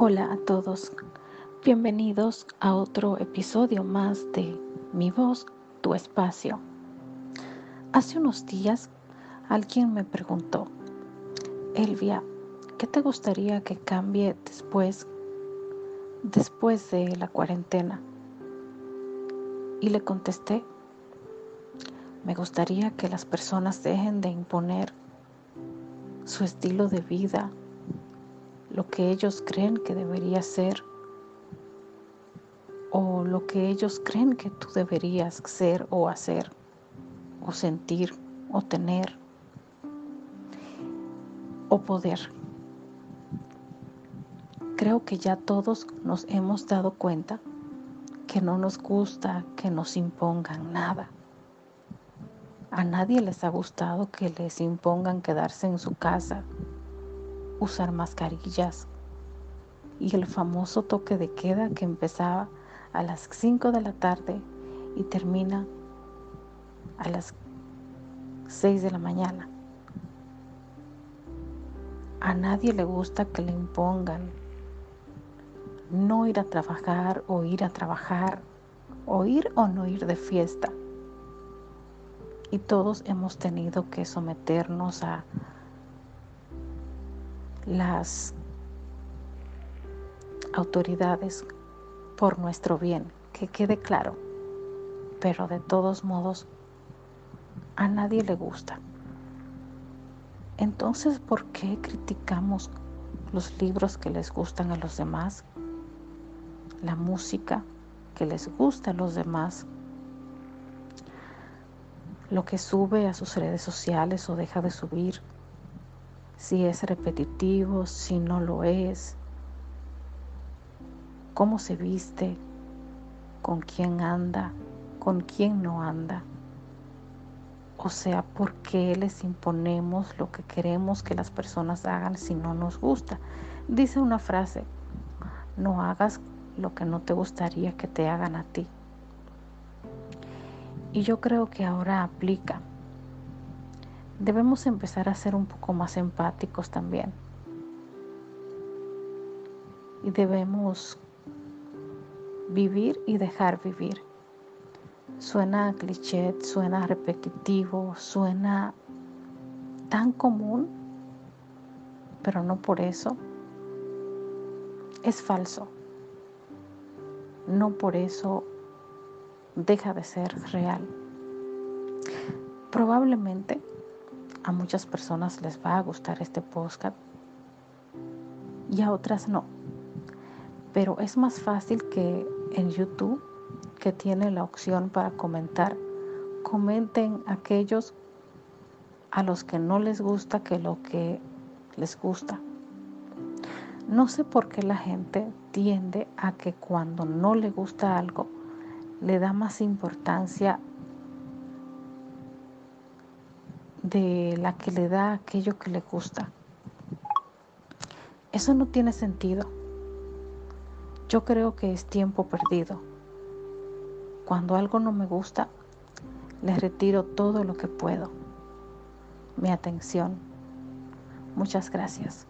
Hola a todos, bienvenidos a otro episodio más de Mi voz, tu espacio. Hace unos días alguien me preguntó, Elvia, ¿qué te gustaría que cambie después, después de la cuarentena? Y le contesté, me gustaría que las personas dejen de imponer su estilo de vida lo que ellos creen que debería ser o lo que ellos creen que tú deberías ser o hacer o sentir o tener o poder. Creo que ya todos nos hemos dado cuenta que no nos gusta que nos impongan nada. A nadie les ha gustado que les impongan quedarse en su casa usar mascarillas y el famoso toque de queda que empezaba a las 5 de la tarde y termina a las 6 de la mañana. A nadie le gusta que le impongan no ir a trabajar o ir a trabajar, o ir o no ir de fiesta. Y todos hemos tenido que someternos a las autoridades por nuestro bien, que quede claro. Pero de todos modos, a nadie le gusta. Entonces, ¿por qué criticamos los libros que les gustan a los demás? La música que les gusta a los demás. Lo que sube a sus redes sociales o deja de subir si es repetitivo, si no lo es, cómo se viste, con quién anda, con quién no anda. O sea, ¿por qué les imponemos lo que queremos que las personas hagan si no nos gusta? Dice una frase, no hagas lo que no te gustaría que te hagan a ti. Y yo creo que ahora aplica debemos empezar a ser un poco más empáticos también. Y debemos vivir y dejar vivir. Suena cliché, suena repetitivo, suena tan común, pero no por eso. Es falso. No por eso deja de ser real. Probablemente a muchas personas les va a gustar este podcast y a otras no. Pero es más fácil que en YouTube, que tiene la opción para comentar, comenten aquellos a los que no les gusta que lo que les gusta. No sé por qué la gente tiende a que cuando no le gusta algo, le da más importancia de la que le da aquello que le gusta. Eso no tiene sentido. Yo creo que es tiempo perdido. Cuando algo no me gusta, le retiro todo lo que puedo. Mi atención. Muchas gracias.